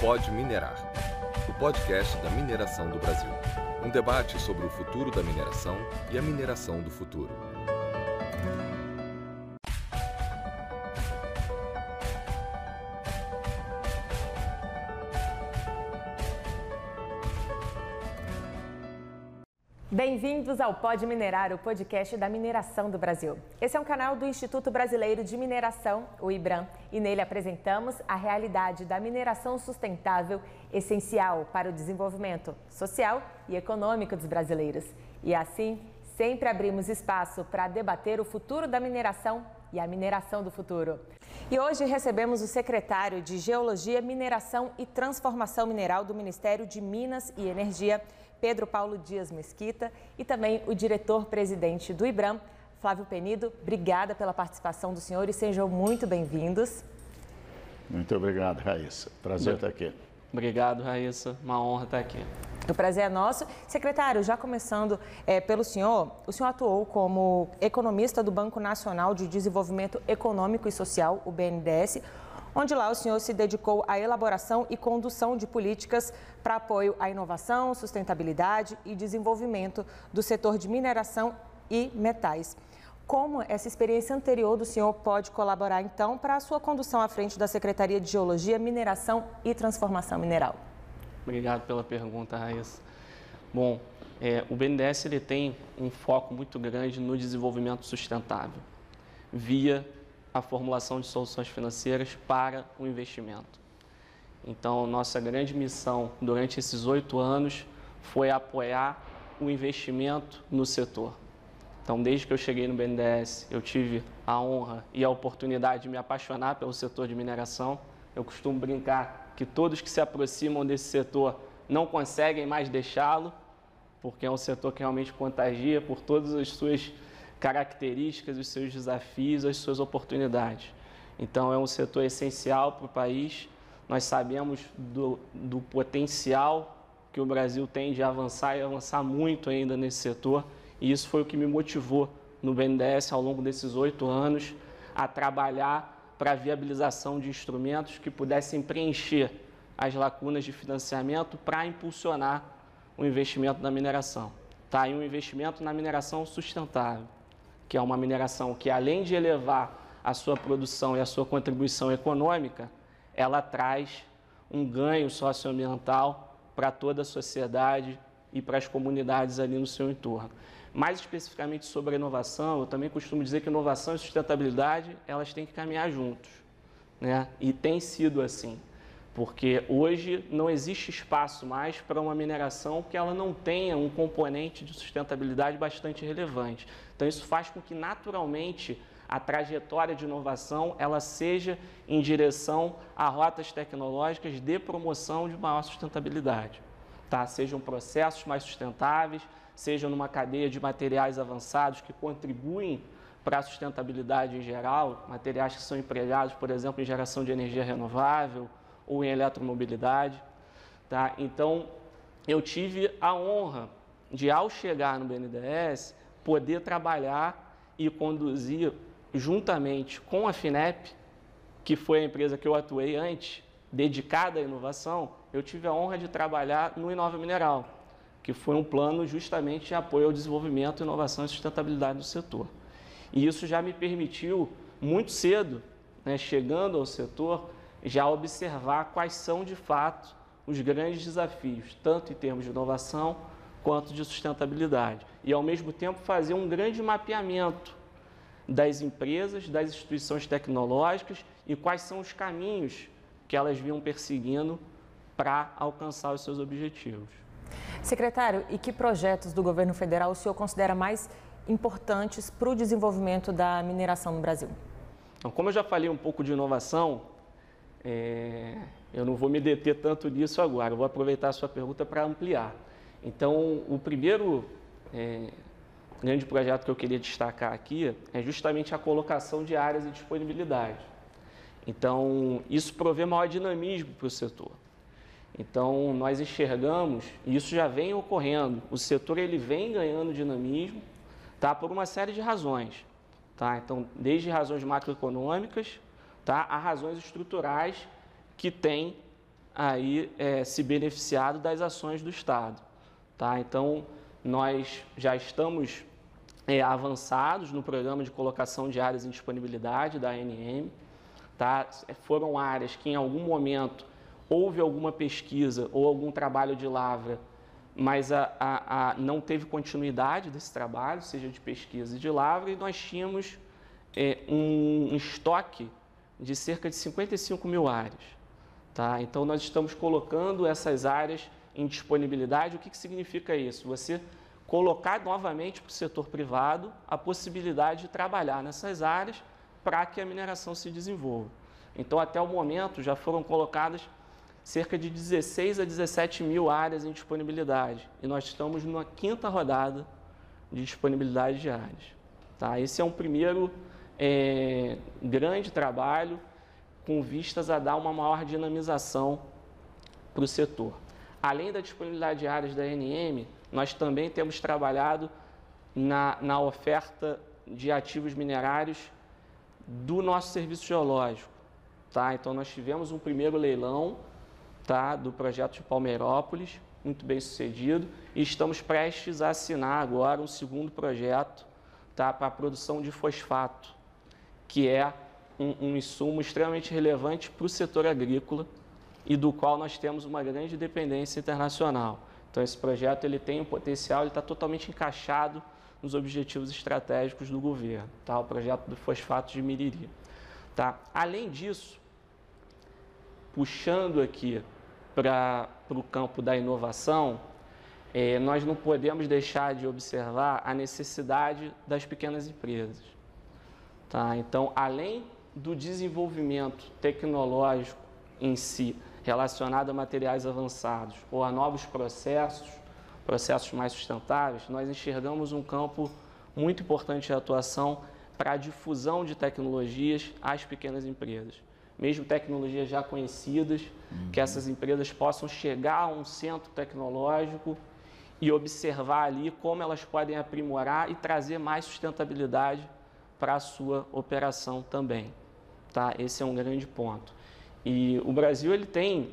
Pode Minerar, o podcast da mineração do Brasil. Um debate sobre o futuro da mineração e a mineração do futuro. Bem-vindos ao Pode Minerar, o podcast da mineração do Brasil. Esse é um canal do Instituto Brasileiro de Mineração, o IBRAM, e nele apresentamos a realidade da mineração sustentável, essencial para o desenvolvimento social e econômico dos brasileiros. E assim, sempre abrimos espaço para debater o futuro da mineração e a mineração do futuro. E hoje recebemos o secretário de Geologia, Mineração e Transformação Mineral do Ministério de Minas e Energia, Pedro Paulo Dias Mesquita, e também o diretor-presidente do IBRAM, Flávio Penido. Obrigada pela participação do senhor e sejam muito bem-vindos. Muito obrigado, Raíssa. Prazer estar aqui. Obrigado, Raíssa. Uma honra estar aqui. O prazer é nosso. Secretário, já começando é, pelo senhor, o senhor atuou como economista do Banco Nacional de Desenvolvimento Econômico e Social, o BNDES, onde lá o senhor se dedicou à elaboração e condução de políticas para apoio à inovação, sustentabilidade e desenvolvimento do setor de mineração e metais. Como essa experiência anterior do senhor pode colaborar, então, para a sua condução à frente da Secretaria de Geologia, Mineração e Transformação Mineral? Obrigado pela pergunta, Raíssa. Bom, é, o BNDES ele tem um foco muito grande no desenvolvimento sustentável, via a formulação de soluções financeiras para o investimento. Então, nossa grande missão durante esses oito anos foi apoiar o investimento no setor. Então, desde que eu cheguei no BNDES, eu tive a honra e a oportunidade de me apaixonar pelo setor de mineração. Eu costumo brincar que todos que se aproximam desse setor não conseguem mais deixá-lo, porque é um setor que realmente contagia por todas as suas características, os seus desafios, as suas oportunidades. Então, é um setor essencial para o país. Nós sabemos do, do potencial que o Brasil tem de avançar e avançar muito ainda nesse setor, e isso foi o que me motivou no BNDES ao longo desses oito anos a trabalhar para a viabilização de instrumentos que pudessem preencher as lacunas de financiamento para impulsionar o investimento na mineração. Tá? E um investimento na mineração sustentável que é uma mineração que, além de elevar a sua produção e a sua contribuição econômica, ela traz um ganho socioambiental para toda a sociedade e para as comunidades ali no seu entorno. Mais especificamente sobre a inovação, eu também costumo dizer que inovação e sustentabilidade elas têm que caminhar juntos, né? E tem sido assim porque hoje não existe espaço mais para uma mineração que ela não tenha um componente de sustentabilidade bastante relevante. Então isso faz com que naturalmente a trajetória de inovação ela seja em direção a rotas tecnológicas de promoção de maior sustentabilidade, tá? Sejam processos mais sustentáveis, sejam numa cadeia de materiais avançados que contribuem para a sustentabilidade em geral, materiais que são empregados, por exemplo, em geração de energia renovável, ou em eletromobilidade. Tá? Então, eu tive a honra de, ao chegar no BNDES, poder trabalhar e conduzir juntamente com a FINEP, que foi a empresa que eu atuei antes, dedicada à inovação, eu tive a honra de trabalhar no Inova Mineral, que foi um plano justamente de apoio ao desenvolvimento, inovação e sustentabilidade do setor. E isso já me permitiu, muito cedo, né, chegando ao setor, já observar quais são de fato os grandes desafios, tanto em termos de inovação quanto de sustentabilidade. E ao mesmo tempo fazer um grande mapeamento das empresas, das instituições tecnológicas e quais são os caminhos que elas vinham perseguindo para alcançar os seus objetivos. Secretário, e que projetos do governo federal o senhor considera mais importantes para o desenvolvimento da mineração no Brasil? Então, como eu já falei um pouco de inovação, é, eu não vou me deter tanto nisso agora, eu vou aproveitar a sua pergunta para ampliar. Então, o primeiro é, grande projeto que eu queria destacar aqui é justamente a colocação de áreas de disponibilidade. Então, isso provê maior dinamismo para o setor. Então, nós enxergamos, e isso já vem ocorrendo, o setor ele vem ganhando dinamismo tá, por uma série de razões. Tá? Então, desde razões macroeconômicas, tá? Há razões estruturais que têm aí é, se beneficiado das ações do Estado. Tá? Então, nós já estamos é, avançados no programa de colocação de áreas em disponibilidade da ANM. Tá? Foram áreas que em algum momento houve alguma pesquisa ou algum trabalho de lavra, mas a, a, a, não teve continuidade desse trabalho, seja de pesquisa e de lavra, e nós tínhamos é, um, um, estoque de cerca de 55 mil áreas. Tá? Então, nós estamos colocando essas áreas em disponibilidade. O que, que significa isso? Você colocar novamente para o setor privado a possibilidade de trabalhar nessas áreas para que a mineração se desenvolva. Então, até o momento, já foram colocadas cerca de 16 a 17 mil áreas em disponibilidade. E nós estamos numa quinta rodada de disponibilidade de áreas. Tá? Esse é um primeiro é, grande trabalho com vistas a dar uma maior dinamização para o setor. Além da disponibilidade de áreas da NM, nós também temos trabalhado na, na oferta de ativos minerários do nosso serviço geológico. Tá? Então, nós tivemos um primeiro leilão tá, do projeto de Palmeirópolis, muito bem sucedido, e estamos prestes a assinar agora um segundo projeto tá, para a produção de fosfato, que é um, um insumo extremamente relevante para o setor agrícola e do qual nós temos uma grande dependência internacional. Então, esse projeto ele tem um potencial, ele está totalmente encaixado nos objetivos estratégicos do governo, tá? o projeto do fosfato de Miriri. Tá? Além disso, puxando aqui para o campo da inovação, é, nós não podemos deixar de observar a necessidade das pequenas empresas. Tá? Então, além do desenvolvimento tecnológico em si, relacionado a materiais avançados ou a novos processos, processos mais sustentáveis, nós enxergamos um campo muito importante de atuação para a difusão de tecnologias às pequenas empresas mesmo tecnologias já conhecidas, uhum. que essas empresas possam chegar a um centro tecnológico e observar ali como elas podem aprimorar e trazer mais sustentabilidade para a sua operação também. Tá? Esse é um grande ponto. E o Brasil ele tem,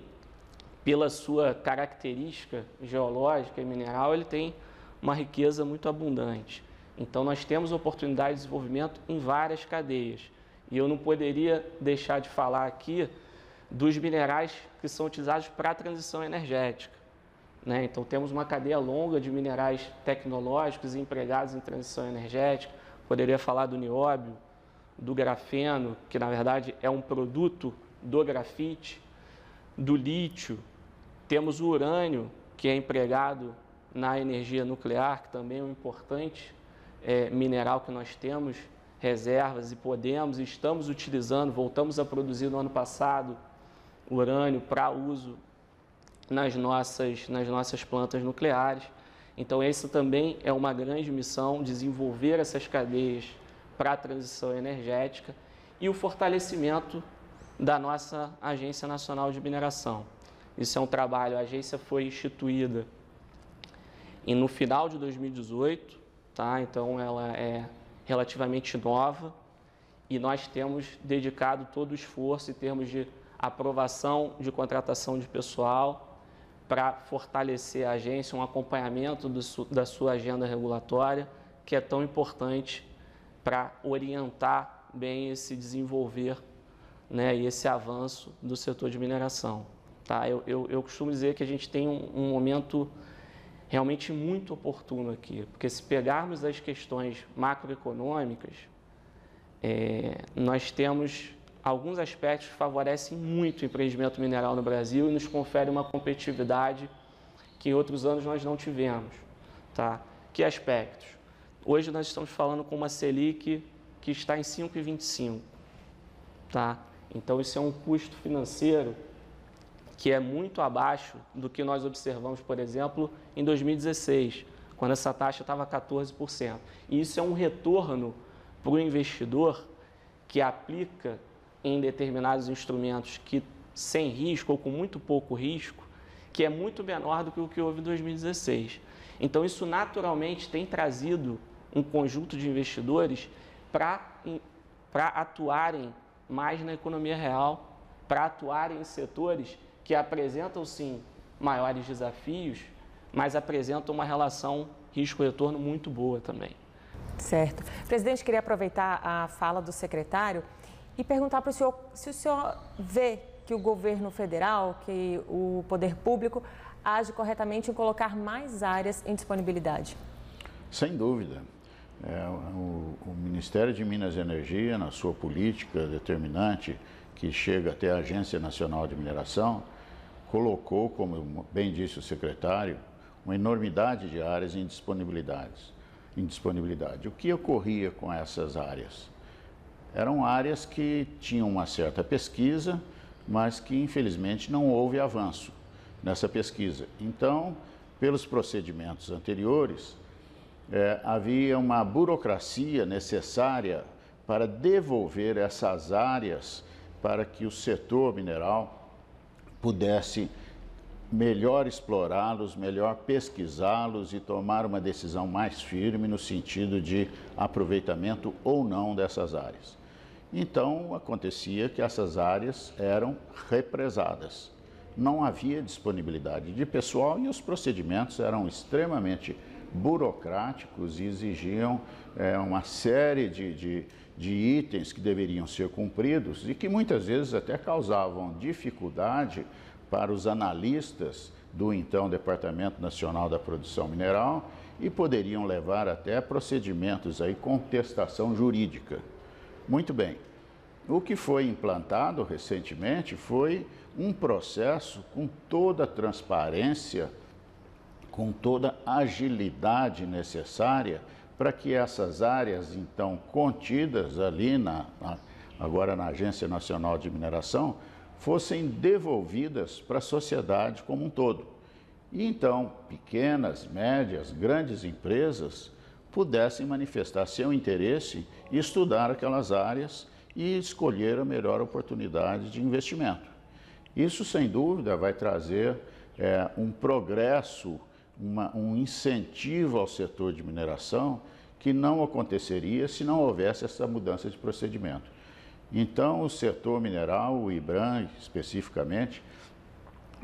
pela sua característica geológica e mineral, ele tem uma riqueza muito abundante. Então nós temos oportunidade de desenvolvimento em várias cadeias. E eu não poderia deixar de falar aqui dos minerais que são utilizados para a transição energética. Né? Então, temos uma cadeia longa de minerais tecnológicos empregados em transição energética. Poderia falar do nióbio, do grafeno, que na verdade é um produto do grafite, do lítio. Temos o urânio, que é empregado na energia nuclear, que também é um importante é, mineral que nós temos reservas e podemos e estamos utilizando, voltamos a produzir no ano passado urânio para uso nas nossas, nas nossas plantas nucleares. Então, essa também é uma grande missão, desenvolver essas cadeias para a transição energética e o fortalecimento da nossa Agência Nacional de Mineração. Isso é um trabalho, a agência foi instituída no final de 2018, tá? então ela é relativamente nova e nós temos dedicado todo o esforço em termos de aprovação de contratação de pessoal para fortalecer a agência, um acompanhamento do, da sua agenda regulatória, que é tão importante para orientar bem esse desenvolver né, e esse avanço do setor de mineração. Tá? Eu, eu, eu costumo dizer que a gente tem um, um momento realmente muito oportuno aqui, porque se pegarmos as questões macroeconômicas, é, nós temos alguns aspectos favorecem muito o empreendimento mineral no Brasil e nos conferem uma competitividade que em outros anos nós não tivemos. Tá? Que aspectos? Hoje nós estamos falando com uma Selic que está em 5,25. Tá? Então, isso é um custo financeiro que é muito abaixo do que nós observamos, por exemplo, em 2016, quando essa taxa estava 14%. E isso é um retorno para o investidor que aplica em determinados instrumentos que sem risco ou com muito pouco risco, que é muito menor do que o que houve em 2016. Então, isso naturalmente tem trazido um conjunto de investidores para atuarem mais na economia real, para atuarem em setores que apresentam sim maiores desafios, mas apresentam uma relação risco-retorno muito boa também. Certo. Presidente, queria aproveitar a fala do secretário e perguntar para o senhor se o senhor vê que o governo federal, que o poder público age corretamente em colocar mais áreas em disponibilidade. Sem dúvida. É, o, o, Ministério de Minas e Energia, na sua política determinante, que chega até a Agência Nacional de Mineração, colocou, como bem disse o secretário, uma enormidade de áreas em disponibilidade. O que ocorria com essas áreas? Eram áreas que tinham uma certa pesquisa, mas que infelizmente não houve avanço nessa pesquisa. Então, pelos procedimentos anteriores, é, havia uma burocracia necessária para devolver essas áreas para que o setor mineral pudesse melhor explorá-los, melhor pesquisá-los e tomar uma decisão mais firme no sentido de aproveitamento ou não dessas áreas. Então, acontecia que essas áreas eram represadas. Não havia disponibilidade de pessoal e os procedimentos eram extremamente burocráticos e exigiam é, uma série de, de, de itens que deveriam ser cumpridos e que muitas vezes até causavam dificuldade para os analistas do então Departamento Nacional da Produção Mineral e poderiam levar até procedimentos aí contestação jurídica. Muito bem. O que foi implantado recentemente foi um processo com toda a transparência, com toda a agilidade necessária para que essas áreas então contidas ali na, na agora na Agência Nacional de Mineração fossem devolvidas para a sociedade como um todo. E então, pequenas, médias, grandes empresas pudessem manifestar seu interesse e estudar aquelas áreas e escolher a melhor oportunidade de investimento. Isso, sem dúvida, vai trazer é, um progresso, uma, um incentivo ao setor de mineração que não aconteceria se não houvesse essa mudança de procedimento. Então, o setor mineral, o IBRAM especificamente,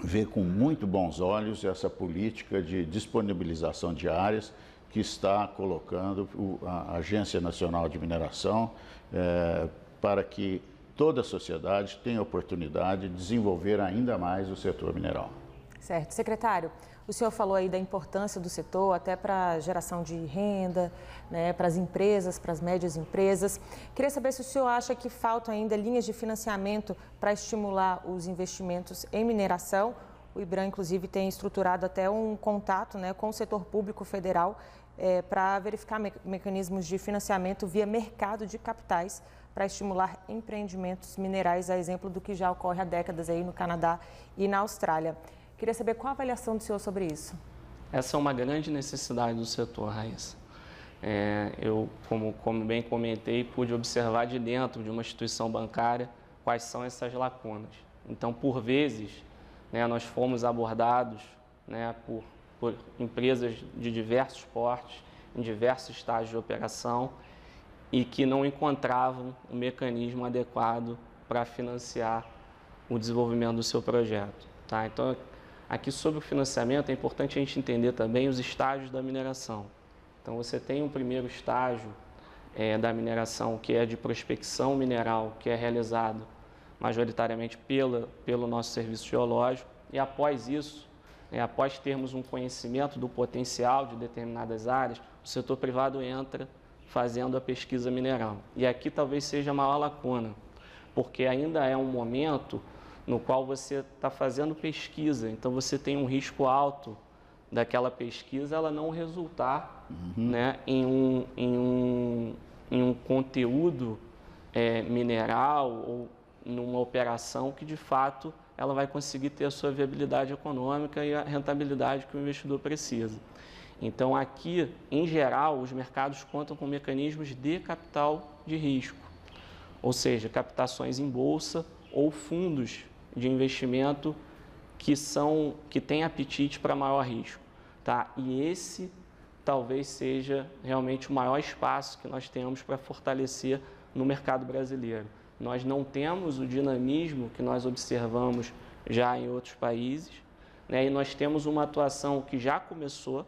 vê com muito bons olhos essa política de disponibilização de áreas que está colocando a Agência Nacional de Mineração é, para que toda a sociedade tenha oportunidade de desenvolver ainda mais o setor mineral. Certo. Secretário, o senhor falou aí da importância do setor até para a geração de renda, né, para as empresas, para as médias empresas. Queria saber se o senhor acha que faltam ainda linhas de financiamento para estimular os investimentos em mineração. O IBRAM, inclusive, tem estruturado até um contato né, com o setor público federal é, para verificar me mecanismos de financiamento via mercado de capitais para estimular empreendimentos minerais, a exemplo do que já ocorre há décadas aí no Canadá e na Austrália. Queria saber qual a avaliação do senhor sobre isso. Essa é uma grande necessidade do setor, Raíssa. É, eu, como, como bem comentei, pude observar de dentro de uma instituição bancária quais são essas lacunas. Então, por vezes, né, nós fomos abordados né, por, por empresas de diversos portes, em diversos estágios de operação, e que não encontravam um mecanismo adequado para financiar o desenvolvimento do seu projeto. Tá? Então, Aqui sobre o financiamento é importante a gente entender também os estágios da mineração. Então você tem um primeiro estágio é, da mineração que é de prospecção mineral, que é realizado majoritariamente pela, pelo nosso serviço geológico e após isso, é, após termos um conhecimento do potencial de determinadas áreas, o setor privado entra fazendo a pesquisa mineral. E aqui talvez seja a maior lacuna, porque ainda é um momento no qual você está fazendo pesquisa, então você tem um risco alto daquela pesquisa ela não resultar uhum. né, em, um, em, um, em um conteúdo é, mineral ou numa operação que de fato ela vai conseguir ter a sua viabilidade econômica e a rentabilidade que o investidor precisa. Então aqui, em geral, os mercados contam com mecanismos de capital de risco, ou seja, captações em bolsa ou fundos de investimento que são que têm apetite para maior risco, tá? E esse talvez seja realmente o maior espaço que nós temos para fortalecer no mercado brasileiro. Nós não temos o dinamismo que nós observamos já em outros países, né? e nós temos uma atuação que já começou,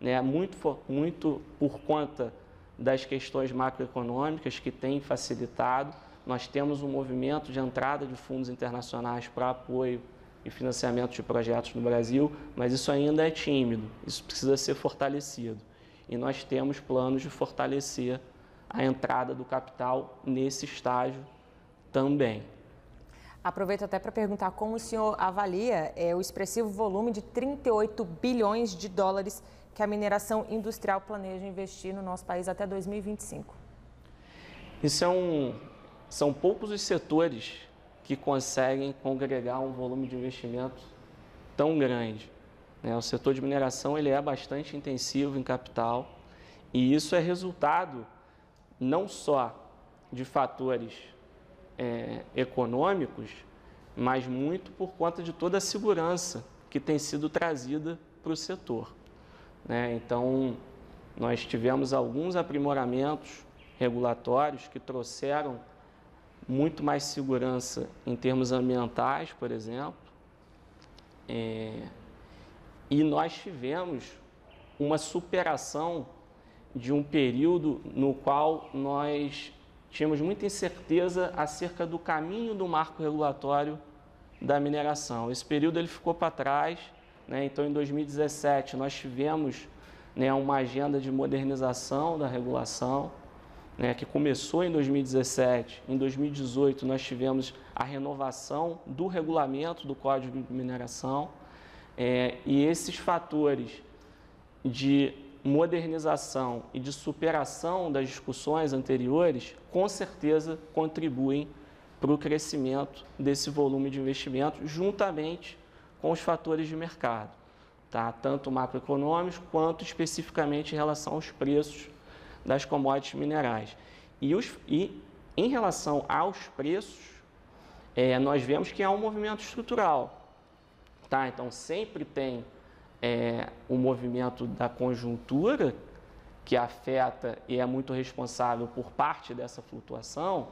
né? muito, muito por conta das questões macroeconômicas que tem facilitado. Nós temos um movimento de entrada de fundos internacionais para apoio e financiamento de projetos no Brasil, mas isso ainda é tímido, isso precisa ser fortalecido. E nós temos planos de fortalecer a entrada do capital nesse estágio também. Aproveito até para perguntar como o senhor avalia é, o expressivo volume de 38 bilhões de dólares que a mineração industrial planeja investir no nosso país até 2025. Isso é um, são poucos os setores que conseguem congregar um volume de investimento tão grande. Né? O setor de mineração ele é bastante intensivo em capital e isso é resultado não só de fatores é, econômicos, mas muito por conta de toda a segurança que tem sido trazida para o setor. Né? Então, nós tivemos alguns aprimoramentos regulatórios que trouxeram muito mais segurança em termos ambientais, por exemplo. É, e nós tivemos uma superação de um período no qual nós tínhamos muita incerteza acerca do caminho do marco regulatório da mineração. Esse período ele ficou para trás, né? então em 2017 nós tivemos né, uma agenda de modernização da regulação, né, que começou em 2017. Em 2018, nós tivemos a renovação do regulamento do Código de Mineração. É, e esses fatores de modernização e de superação das discussões anteriores, com certeza contribuem para o crescimento desse volume de investimento, juntamente com os fatores de mercado, tá? tanto macroeconômicos quanto especificamente em relação aos preços das commodities minerais. E, os, e em relação aos preços, é, nós vemos que há um movimento estrutural. Tá? Então, sempre tem é, um movimento da conjuntura que afeta e é muito responsável por parte dessa flutuação,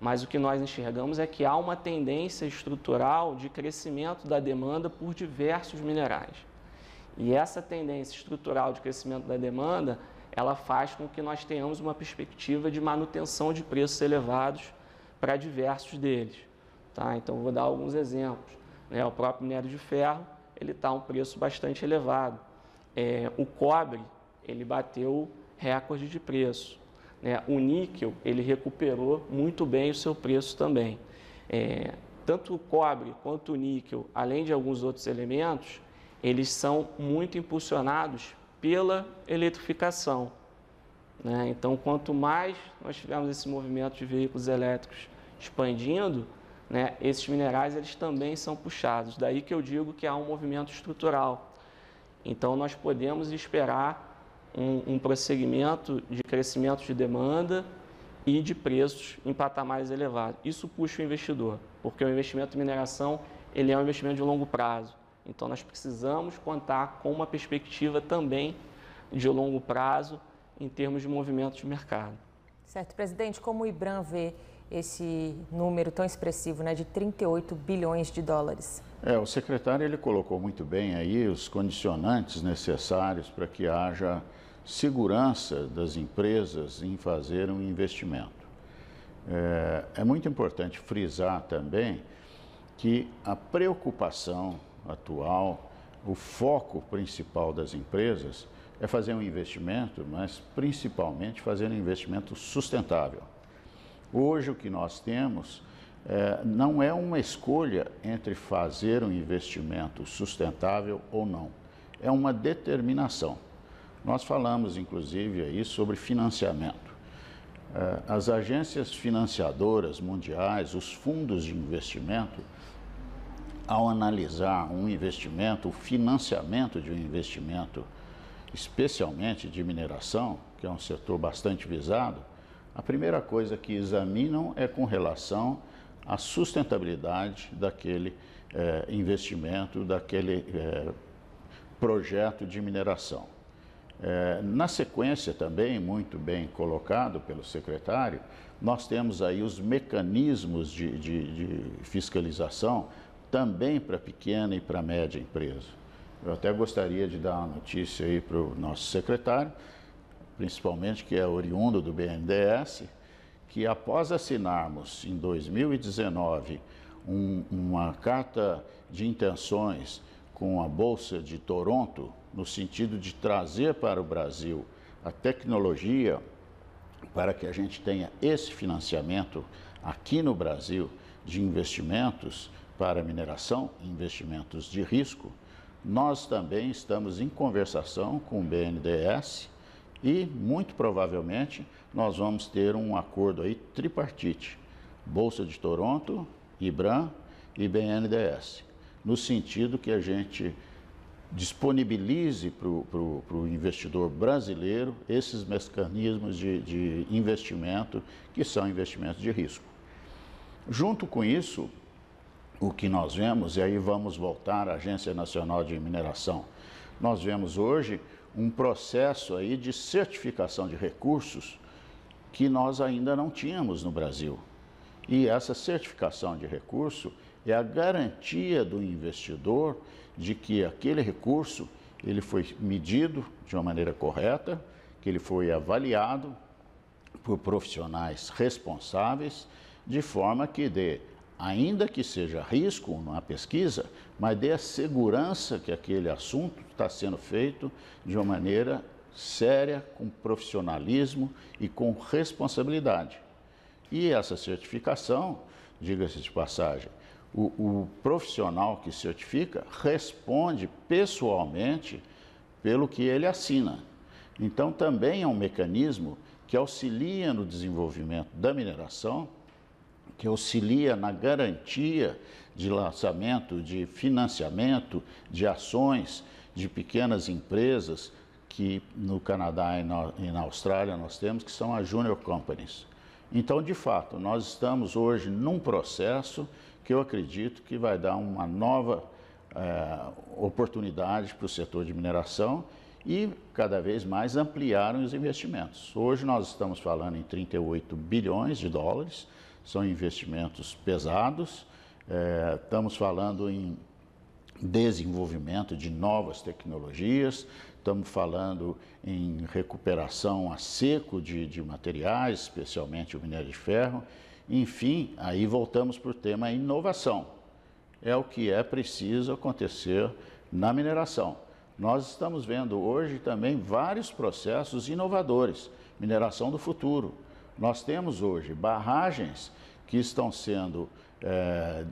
mas o que nós enxergamos é que há uma tendência estrutural de crescimento da demanda por diversos minerais. E essa tendência estrutural de crescimento da demanda ela faz com que nós tenhamos uma perspectiva de manutenção de preços elevados para diversos deles. Tá? Então, vou dar alguns exemplos. Né? O próprio minério de ferro ele está um preço bastante elevado. É, o cobre ele bateu recorde de preço. Né? O níquel ele recuperou muito bem o seu preço também. É, tanto o cobre quanto o níquel, além de alguns outros elementos, eles são muito impulsionados pela eletrificação. Né? Então, quanto mais nós tivermos esse movimento de veículos elétricos expandindo, né, esses minerais eles também são puxados. Daí que eu digo que há um movimento estrutural. Então, nós podemos esperar um, um prosseguimento de crescimento de demanda e de preços em patamares elevados. Isso puxa o investidor, porque o investimento em mineração ele é um investimento de longo prazo. Então, nós precisamos contar com uma perspectiva também de longo prazo em termos de movimento de mercado. Certo, presidente, como o IBRAM vê esse número tão expressivo, né, de 38 bilhões de dólares? É, o secretário ele colocou muito bem aí os condicionantes necessários para que haja segurança das empresas em fazer um investimento. É, é muito importante frisar também que a preocupação atual, o foco principal das empresas é fazer um investimento, mas principalmente fazer um investimento sustentável. Hoje o que nós temos é, não é uma escolha entre fazer um investimento sustentável ou não, é uma determinação. Nós falamos inclusive aí sobre financiamento. É, as agências financiadoras mundiais, os fundos de investimento, ao analisar um investimento, o financiamento de um investimento, especialmente de mineração, que é um setor bastante visado, a primeira coisa que examinam é com relação à sustentabilidade daquele é, investimento, daquele é, projeto de mineração. É, na sequência também, muito bem colocado pelo secretário, nós temos aí os mecanismos de, de, de fiscalização também para pequena e para média empresa. Eu até gostaria de dar uma notícia aí para o nosso secretário, principalmente que é oriundo do BNDES, que após assinarmos em 2019 um, uma carta de intenções com a Bolsa de Toronto, no sentido de trazer para o Brasil a tecnologia para que a gente tenha esse financiamento aqui no Brasil de investimentos para mineração, investimentos de risco, nós também estamos em conversação com o BNDES e, muito provavelmente, nós vamos ter um acordo aí tripartite, Bolsa de Toronto, IBRAM e BNDES, no sentido que a gente disponibilize para o investidor brasileiro esses mecanismos de, de investimento que são investimentos de risco. Junto com isso, o que nós vemos, e aí vamos voltar à Agência Nacional de Mineração, nós vemos hoje um processo aí de certificação de recursos que nós ainda não tínhamos no Brasil. E essa certificação de recurso é a garantia do investidor de que aquele recurso ele foi medido de uma maneira correta, que ele foi avaliado por profissionais responsáveis, de forma que dê, ainda que seja risco na pesquisa, mas dê a segurança que aquele assunto está sendo feito de uma maneira séria, com profissionalismo e com responsabilidade. E essa certificação, diga-se de passagem, o, o profissional que certifica responde pessoalmente pelo que ele assina. Então, também é um mecanismo que auxilia no desenvolvimento da mineração, que auxilia na garantia de lançamento, de financiamento, de ações de pequenas empresas que no Canadá e na, Austrália nós temos, que são as Junior Companies. Então, de fato, nós estamos hoje num processo que eu acredito que vai dar uma nova é, oportunidade para o setor de mineração e cada vez mais ampliar os investimentos. Hoje nós estamos falando em 38 bilhões de dólares, são investimentos pesados, é, estamos falando em desenvolvimento de novas tecnologias, estamos falando em recuperação a seco de, de materiais, especialmente o minério de ferro, enfim, aí voltamos para o tema inovação. É o que é preciso acontecer na mineração. Nós estamos vendo hoje também vários processos inovadores, mineração do futuro. Nós temos hoje barragens que estão sendo, é,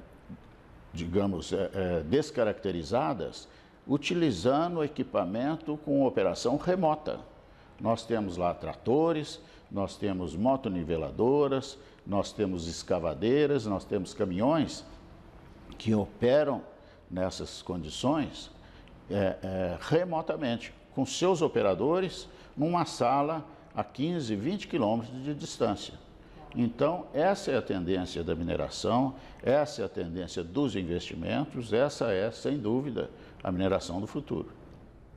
digamos, é, descaracterizadas utilizando equipamento com operação remota. Nós temos lá tratores, nós temos motoniveladoras, nós temos escavadeiras, nós temos caminhões que operam nessas condições é, remotamente, com seus operadores, numa sala a 15, 20 quilômetros de distância. Então, essa é a tendência da mineração, essa é a tendência dos investimentos, essa é, sem dúvida, a mineração do futuro.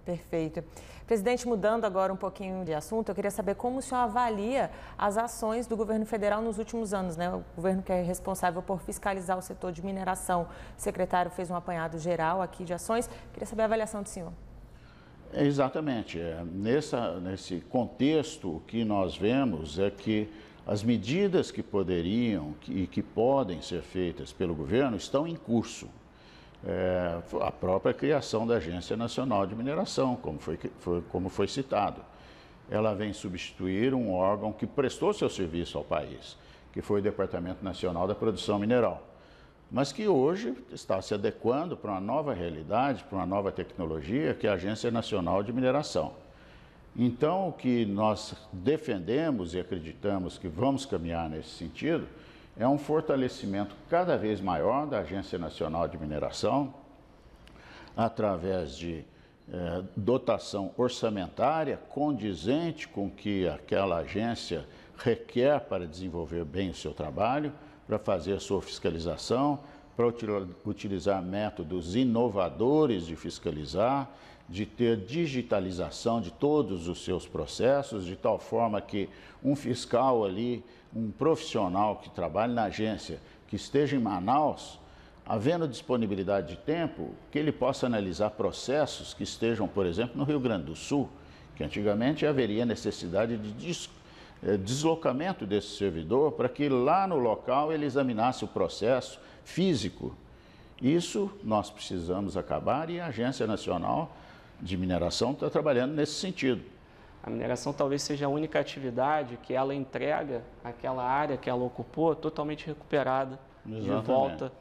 Perfeito. Presidente, mudando agora um pouquinho de assunto, eu queria saber como o senhor avalia as ações do governo federal nos últimos anos, né? O governo que é responsável por fiscalizar o setor de mineração. O secretário fez um apanhado geral aqui de ações. Queria saber a avaliação do senhor. Exatamente. É, nessa, nesse contexto, o que nós vemos é que as medidas que poderiam e que podem ser feitas pelo governo estão em curso é, a própria criação da Agência Nacional de Mineração, como foi, foi, como foi citado. Ela vem substituir um órgão que prestou seu serviço ao país, que foi o Departamento Nacional da Produção Mineral, mas que hoje está se adequando para uma nova realidade, para uma nova tecnologia, que é a Agência Nacional de Mineração. Então, o que nós defendemos e acreditamos que vamos caminhar nesse sentido é um fortalecimento cada vez maior da Agência Nacional de Mineração, através de eh, dotação orçamentária condizente com que aquela agência requer para desenvolver bem o seu trabalho, para fazer a sua fiscalização, para utilizar métodos inovadores de fiscalizar, de ter digitalização de todos os seus processos, de tal forma que um fiscal ali, um profissional que trabalhe na agência, que esteja em Manaus, havendo disponibilidade de tempo, que ele possa analisar processos que estejam, por exemplo, no Rio Grande do Sul, que antigamente haveria necessidade de deslocamento desse servidor para que lá no local ele examinasse o processo físico. Isso nós precisamos acabar e a Agência Nacional de Mineração está trabalhando nesse sentido. A mineração talvez seja a única atividade que ela entrega aquela área que ela ocupou totalmente recuperada Exatamente. de volta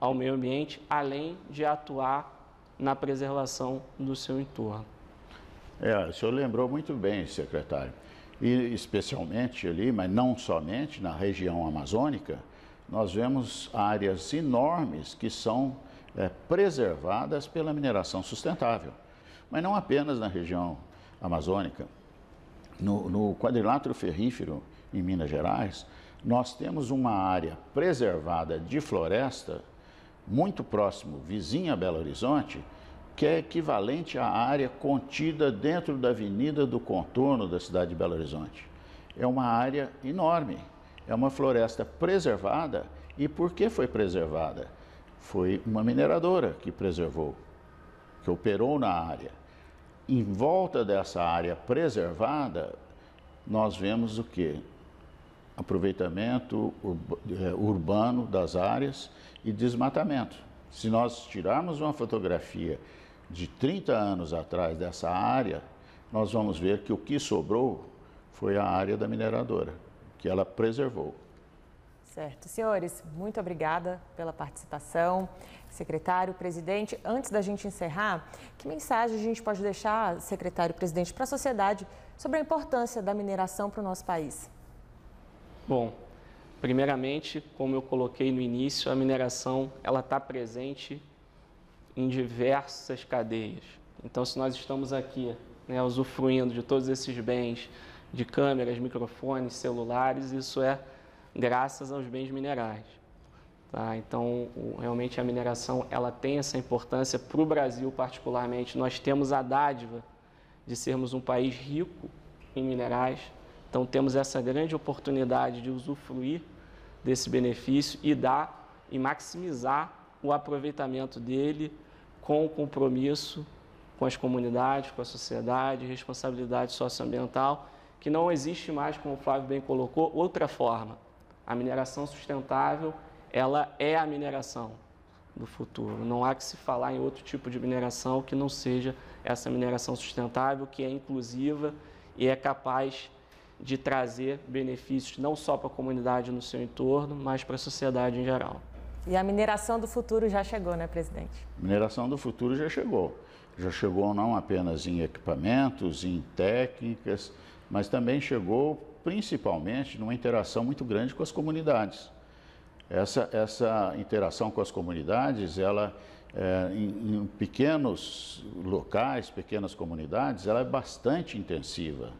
ao meio ambiente, além de atuar na preservação do seu entorno. É, o senhor lembrou muito bem, secretário. E especialmente ali, mas não somente na região amazônica, nós vemos áreas enormes que são é, preservadas pela mineração sustentável. Mas não apenas na região amazônica. No, no quadrilátero ferrífero em Minas Gerais, nós temos uma área preservada de floresta muito próximo, vizinha a Belo Horizonte, que é equivalente à área contida dentro da avenida do contorno da cidade de Belo Horizonte. É uma área enorme, é uma floresta preservada. E por que foi preservada? Foi uma mineradora que preservou, que operou na área. Em volta dessa área preservada, nós vemos o que? Aproveitamento é, urbano das áreas e desmatamento. Se nós tirarmos uma fotografia de 30 anos atrás dessa área, nós vamos ver que o que sobrou foi a área da mineradora que ela preservou. Certo. Senhores, muito obrigada pela participação. Secretário, presidente, antes da gente encerrar, que mensagem a gente pode deixar, secretário, presidente, para a sociedade sobre a importância da mineração para o nosso país? Bom, primeiramente, como eu coloquei no início, a mineração ela está presente em diversas cadeias. Então, se nós estamos aqui né, usufruindo de todos esses bens, de câmeras, microfones, celulares, isso é graças aos bens minerais. Tá? Então, realmente a mineração ela tem essa importância para o Brasil particularmente. Nós temos a dádiva de sermos um país rico em minerais, então temos essa grande oportunidade de usufruir desse benefício e dar e maximizar o aproveitamento dele com o compromisso com as comunidades, com a sociedade, responsabilidade socioambiental que não existe mais, como o Flávio bem colocou, outra forma. A mineração sustentável, ela é a mineração do futuro. Não há que se falar em outro tipo de mineração que não seja essa mineração sustentável, que é inclusiva e é capaz de trazer benefícios não só para a comunidade no seu entorno, mas para a sociedade em geral. E a mineração do futuro já chegou, né, presidente? Mineração do futuro já chegou. Já chegou não apenas em equipamentos, em técnicas, mas também chegou principalmente numa interação muito grande com as comunidades. Essa, essa interação com as comunidades, ela é, em, em, pequenos locais, pequenas comunidades, ela é bastante intensiva.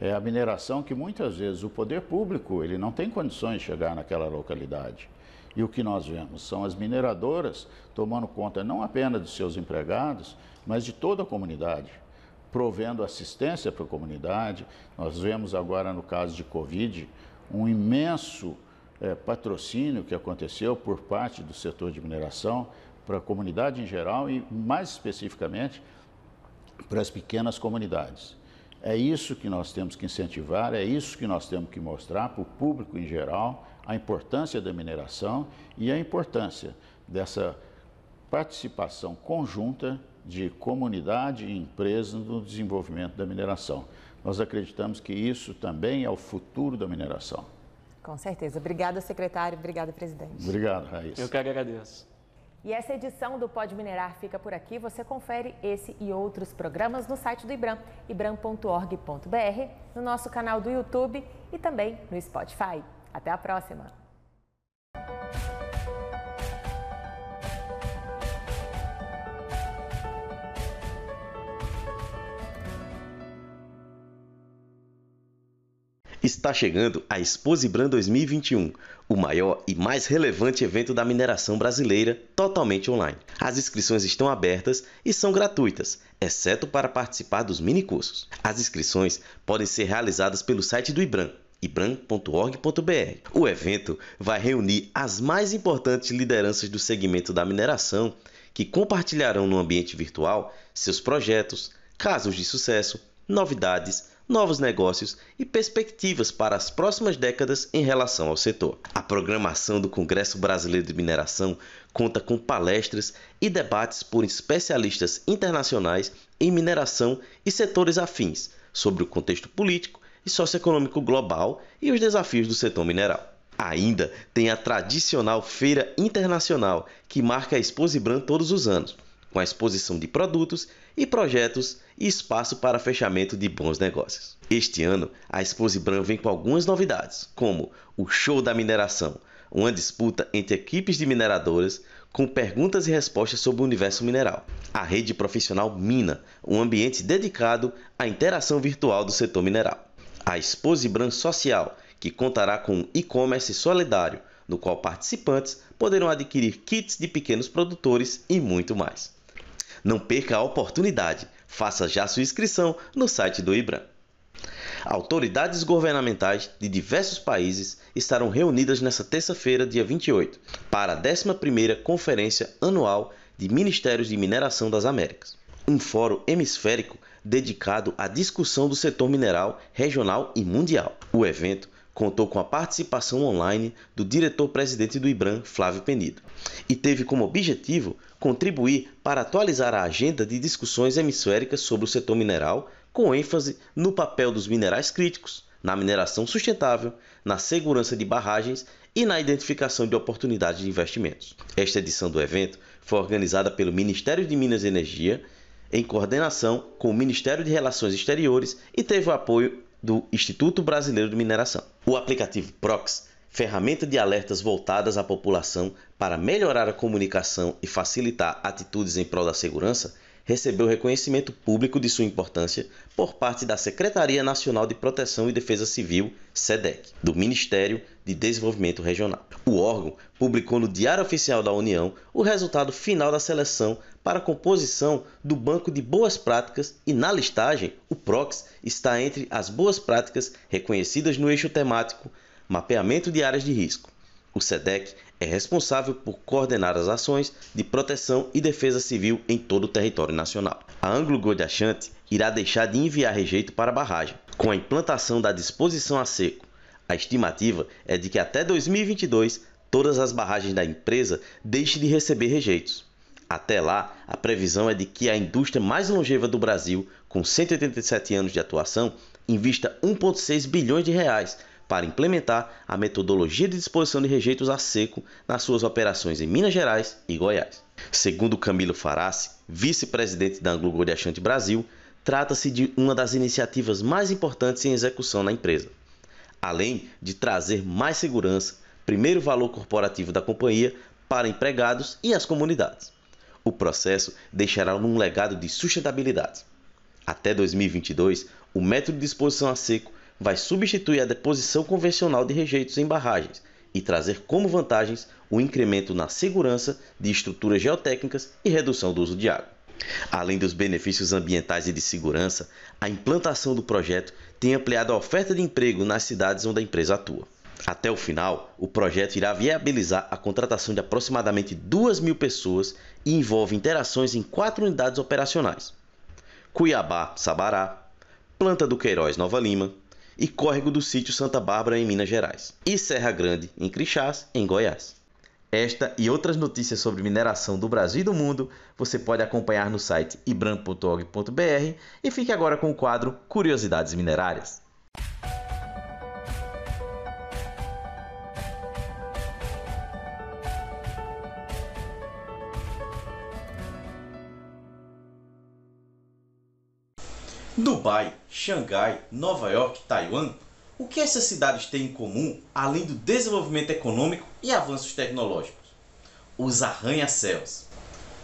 É a mineração que muitas vezes o poder público ele não tem condições de chegar naquela localidade. E o que nós vemos são as mineradoras tomando conta não apenas dos seus empregados, mas de toda a comunidade provendo assistência para a comunidade. Nós vemos agora no caso de Covid um imenso é, patrocínio que aconteceu por parte do setor de mineração para a comunidade em geral e mais especificamente para as pequenas comunidades. É isso que nós temos que incentivar, é isso que nós temos que mostrar para o público em geral, a importância da mineração e a importância dessa participação conjunta de comunidade e empresa no desenvolvimento da mineração. Nós acreditamos que isso também é o futuro da mineração. Com certeza. Obrigada, secretário. Obrigada, presidente. Obrigado, Raíssa. Eu que agradeço. E essa edição do Pode Minerar fica por aqui. Você confere esse e outros programas no site do IBRAM, ibram.org.br, no nosso canal do YouTube e também no Spotify. Até a próxima! Está chegando a Exposibran 2021, o maior e mais relevante evento da mineração brasileira totalmente online. As inscrições estão abertas e são gratuitas, exceto para participar dos minicursos. As inscrições podem ser realizadas pelo site do IBRAM, ibram.org.br. O evento vai reunir as mais importantes lideranças do segmento da mineração que compartilharão no ambiente virtual seus projetos, casos de sucesso, novidades, novos negócios e perspectivas para as próximas décadas em relação ao setor. A programação do Congresso Brasileiro de Mineração conta com palestras e debates por especialistas internacionais em mineração e setores afins sobre o contexto político e socioeconômico global e os desafios do setor mineral. Ainda tem a tradicional Feira Internacional, que marca a Exposibran todos os anos com a exposição de produtos e projetos e espaço para fechamento de bons negócios. Este ano, a Exposibran vem com algumas novidades, como o Show da Mineração, uma disputa entre equipes de mineradoras com perguntas e respostas sobre o universo mineral. A rede profissional Mina, um ambiente dedicado à interação virtual do setor mineral. A Exposibran Social, que contará com um e-commerce solidário, no qual participantes poderão adquirir kits de pequenos produtores e muito mais. Não perca a oportunidade. Faça já sua inscrição no site do IBRAM. Autoridades governamentais de diversos países estarão reunidas nesta terça-feira, dia 28, para a 11ª Conferência Anual de Ministérios de Mineração das Américas, um fórum hemisférico dedicado à discussão do setor mineral regional e mundial. O evento contou com a participação online do diretor-presidente do IBRAM, Flávio Penido, e teve como objetivo contribuir para atualizar a agenda de discussões hemisféricas sobre o setor mineral, com ênfase no papel dos minerais críticos, na mineração sustentável, na segurança de barragens e na identificação de oportunidades de investimentos. Esta edição do evento foi organizada pelo Ministério de Minas e Energia, em coordenação com o Ministério de Relações Exteriores e teve o apoio do Instituto Brasileiro de Mineração. O aplicativo Prox ferramenta de alertas voltadas à população para melhorar a comunicação e facilitar atitudes em prol da segurança, recebeu reconhecimento público de sua importância por parte da Secretaria Nacional de Proteção e Defesa Civil, SEDEC, do Ministério de Desenvolvimento Regional. O órgão publicou no Diário Oficial da União o resultado final da seleção para a composição do Banco de Boas Práticas e na listagem, o PROX está entre as boas práticas reconhecidas no eixo temático mapeamento de áreas de risco. O SEDEC é responsável por coordenar as ações de proteção e defesa civil em todo o território nacional. A Anglo Gold Ashanti irá deixar de enviar rejeito para a barragem, com a implantação da disposição a seco. A estimativa é de que até 2022 todas as barragens da empresa deixem de receber rejeitos. Até lá, a previsão é de que a indústria mais longeva do Brasil, com 187 anos de atuação, invista 1,6 bilhões de reais para implementar a metodologia de disposição de rejeitos a seco nas suas operações em Minas Gerais e Goiás. Segundo Camilo Farassi, vice-presidente da Anglo Gold Ashanti Brasil, trata-se de uma das iniciativas mais importantes em execução na empresa. Além de trazer mais segurança, primeiro valor corporativo da companhia para empregados e as comunidades. O processo deixará um legado de sustentabilidade. Até 2022, o método de disposição a seco vai substituir a deposição convencional de rejeitos em barragens e trazer como vantagens o incremento na segurança de estruturas geotécnicas e redução do uso de água. Além dos benefícios ambientais e de segurança, a implantação do projeto tem ampliado a oferta de emprego nas cidades onde a empresa atua. Até o final, o projeto irá viabilizar a contratação de aproximadamente 2 mil pessoas e envolve interações em quatro unidades operacionais: Cuiabá, Sabará, Planta do Queiroz, Nova Lima, e Córrego do Sítio Santa Bárbara, em Minas Gerais, e Serra Grande, em Crixás, em Goiás. Esta e outras notícias sobre mineração do Brasil e do mundo você pode acompanhar no site ibram.org.br e fique agora com o quadro Curiosidades Minerárias. Dubai, Xangai, Nova York, Taiwan, o que essas cidades têm em comum além do desenvolvimento econômico e avanços tecnológicos? Os arranha-céus.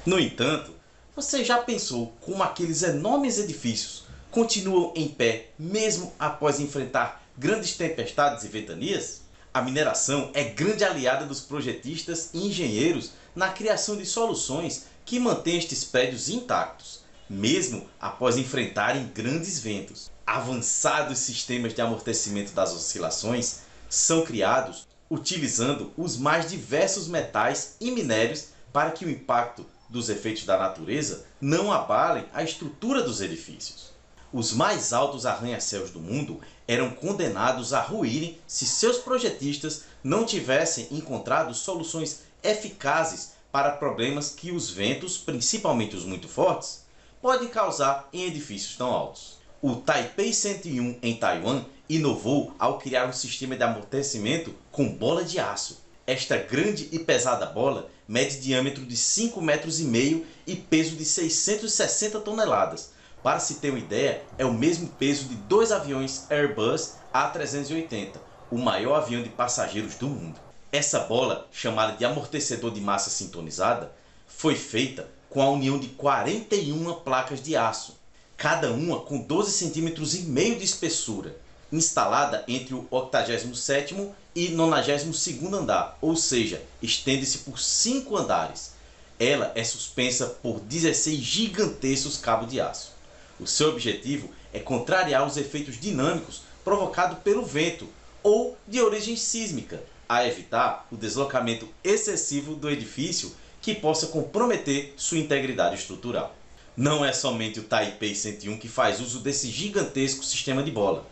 No entanto, você já pensou como aqueles enormes edifícios continuam em pé mesmo após enfrentar grandes tempestades e ventanias? A mineração é grande aliada dos projetistas e engenheiros na criação de soluções que mantêm estes prédios intactos, mesmo após enfrentarem grandes ventos. Avançados sistemas de amortecimento das oscilações são criados utilizando os mais diversos metais e minérios para que o impacto dos efeitos da natureza não abalem a estrutura dos edifícios. Os mais altos arranha-céus do mundo eram condenados a ruírem se seus projetistas não tivessem encontrado soluções eficazes para problemas que os ventos, principalmente os muito fortes, podem causar em edifícios tão altos. O Taipei 101 em Taiwan inovou ao criar um sistema de amortecimento com bola de aço. Esta grande e pesada bola mede diâmetro de 5,5 metros e meio e peso de 660 toneladas, para se ter uma ideia, é o mesmo peso de dois aviões Airbus A380, o maior avião de passageiros do mundo. Essa bola, chamada de amortecedor de massa sintonizada, foi feita com a união de 41 placas de aço, cada uma com 12 centímetros e meio de espessura, instalada entre o 87º e 92º andar, ou seja, estende-se por 5 andares. Ela é suspensa por 16 gigantescos cabos de aço. O seu objetivo é contrariar os efeitos dinâmicos provocados pelo vento ou de origem sísmica, a evitar o deslocamento excessivo do edifício que possa comprometer sua integridade estrutural. Não é somente o Taipei 101 que faz uso desse gigantesco sistema de bola.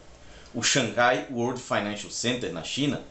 O Shanghai World Financial Center na China,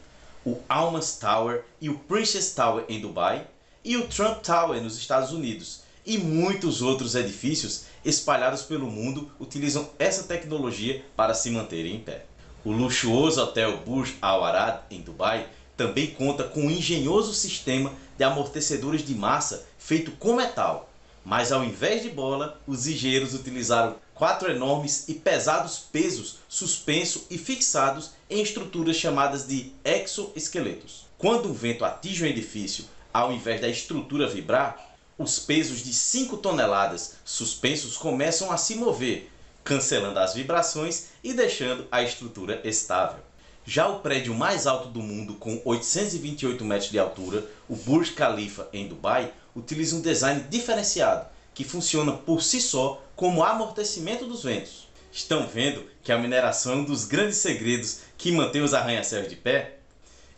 o Almas Tower e o Princess Tower em Dubai e o Trump Tower nos Estados Unidos e muitos outros edifícios espalhados pelo mundo utilizam essa tecnologia para se manterem em pé. O luxuoso hotel Burj Al Arab em Dubai também conta com um engenhoso sistema de amortecedores de massa feito com metal, mas ao invés de bola, os engenheiros utilizaram quatro enormes e pesados pesos suspensos e fixados em estruturas chamadas de exoesqueletos. Quando o vento atinge o edifício, ao invés da estrutura vibrar, os pesos de 5 toneladas suspensos começam a se mover, cancelando as vibrações e deixando a estrutura estável. Já o prédio mais alto do mundo, com 828 metros de altura, o Burj Khalifa em Dubai, utiliza um design diferenciado que funciona por si só como amortecimento dos ventos. Estão vendo que a mineração é um dos grandes segredos que mantém os arranha-céus de pé?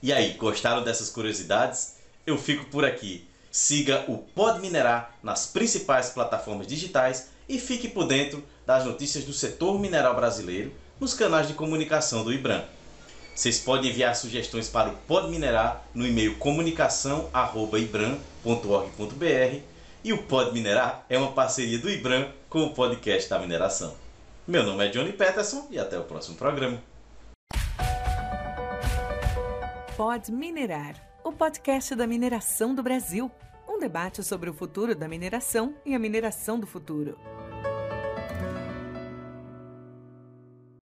E aí, gostaram dessas curiosidades? Eu fico por aqui. Siga o Pode Minerar nas principais plataformas digitais e fique por dentro das notícias do setor mineral brasileiro nos canais de comunicação do IBRAM. Vocês podem enviar sugestões para o Pode Minerar no e-mail comunicação@ibram.org.br e o Pode Minerar é uma parceria do IBRAM com o podcast da mineração. Meu nome é Johnny Peterson e até o próximo programa. Pode Minerar, o podcast da mineração do Brasil um debate sobre o futuro da mineração e a mineração do futuro.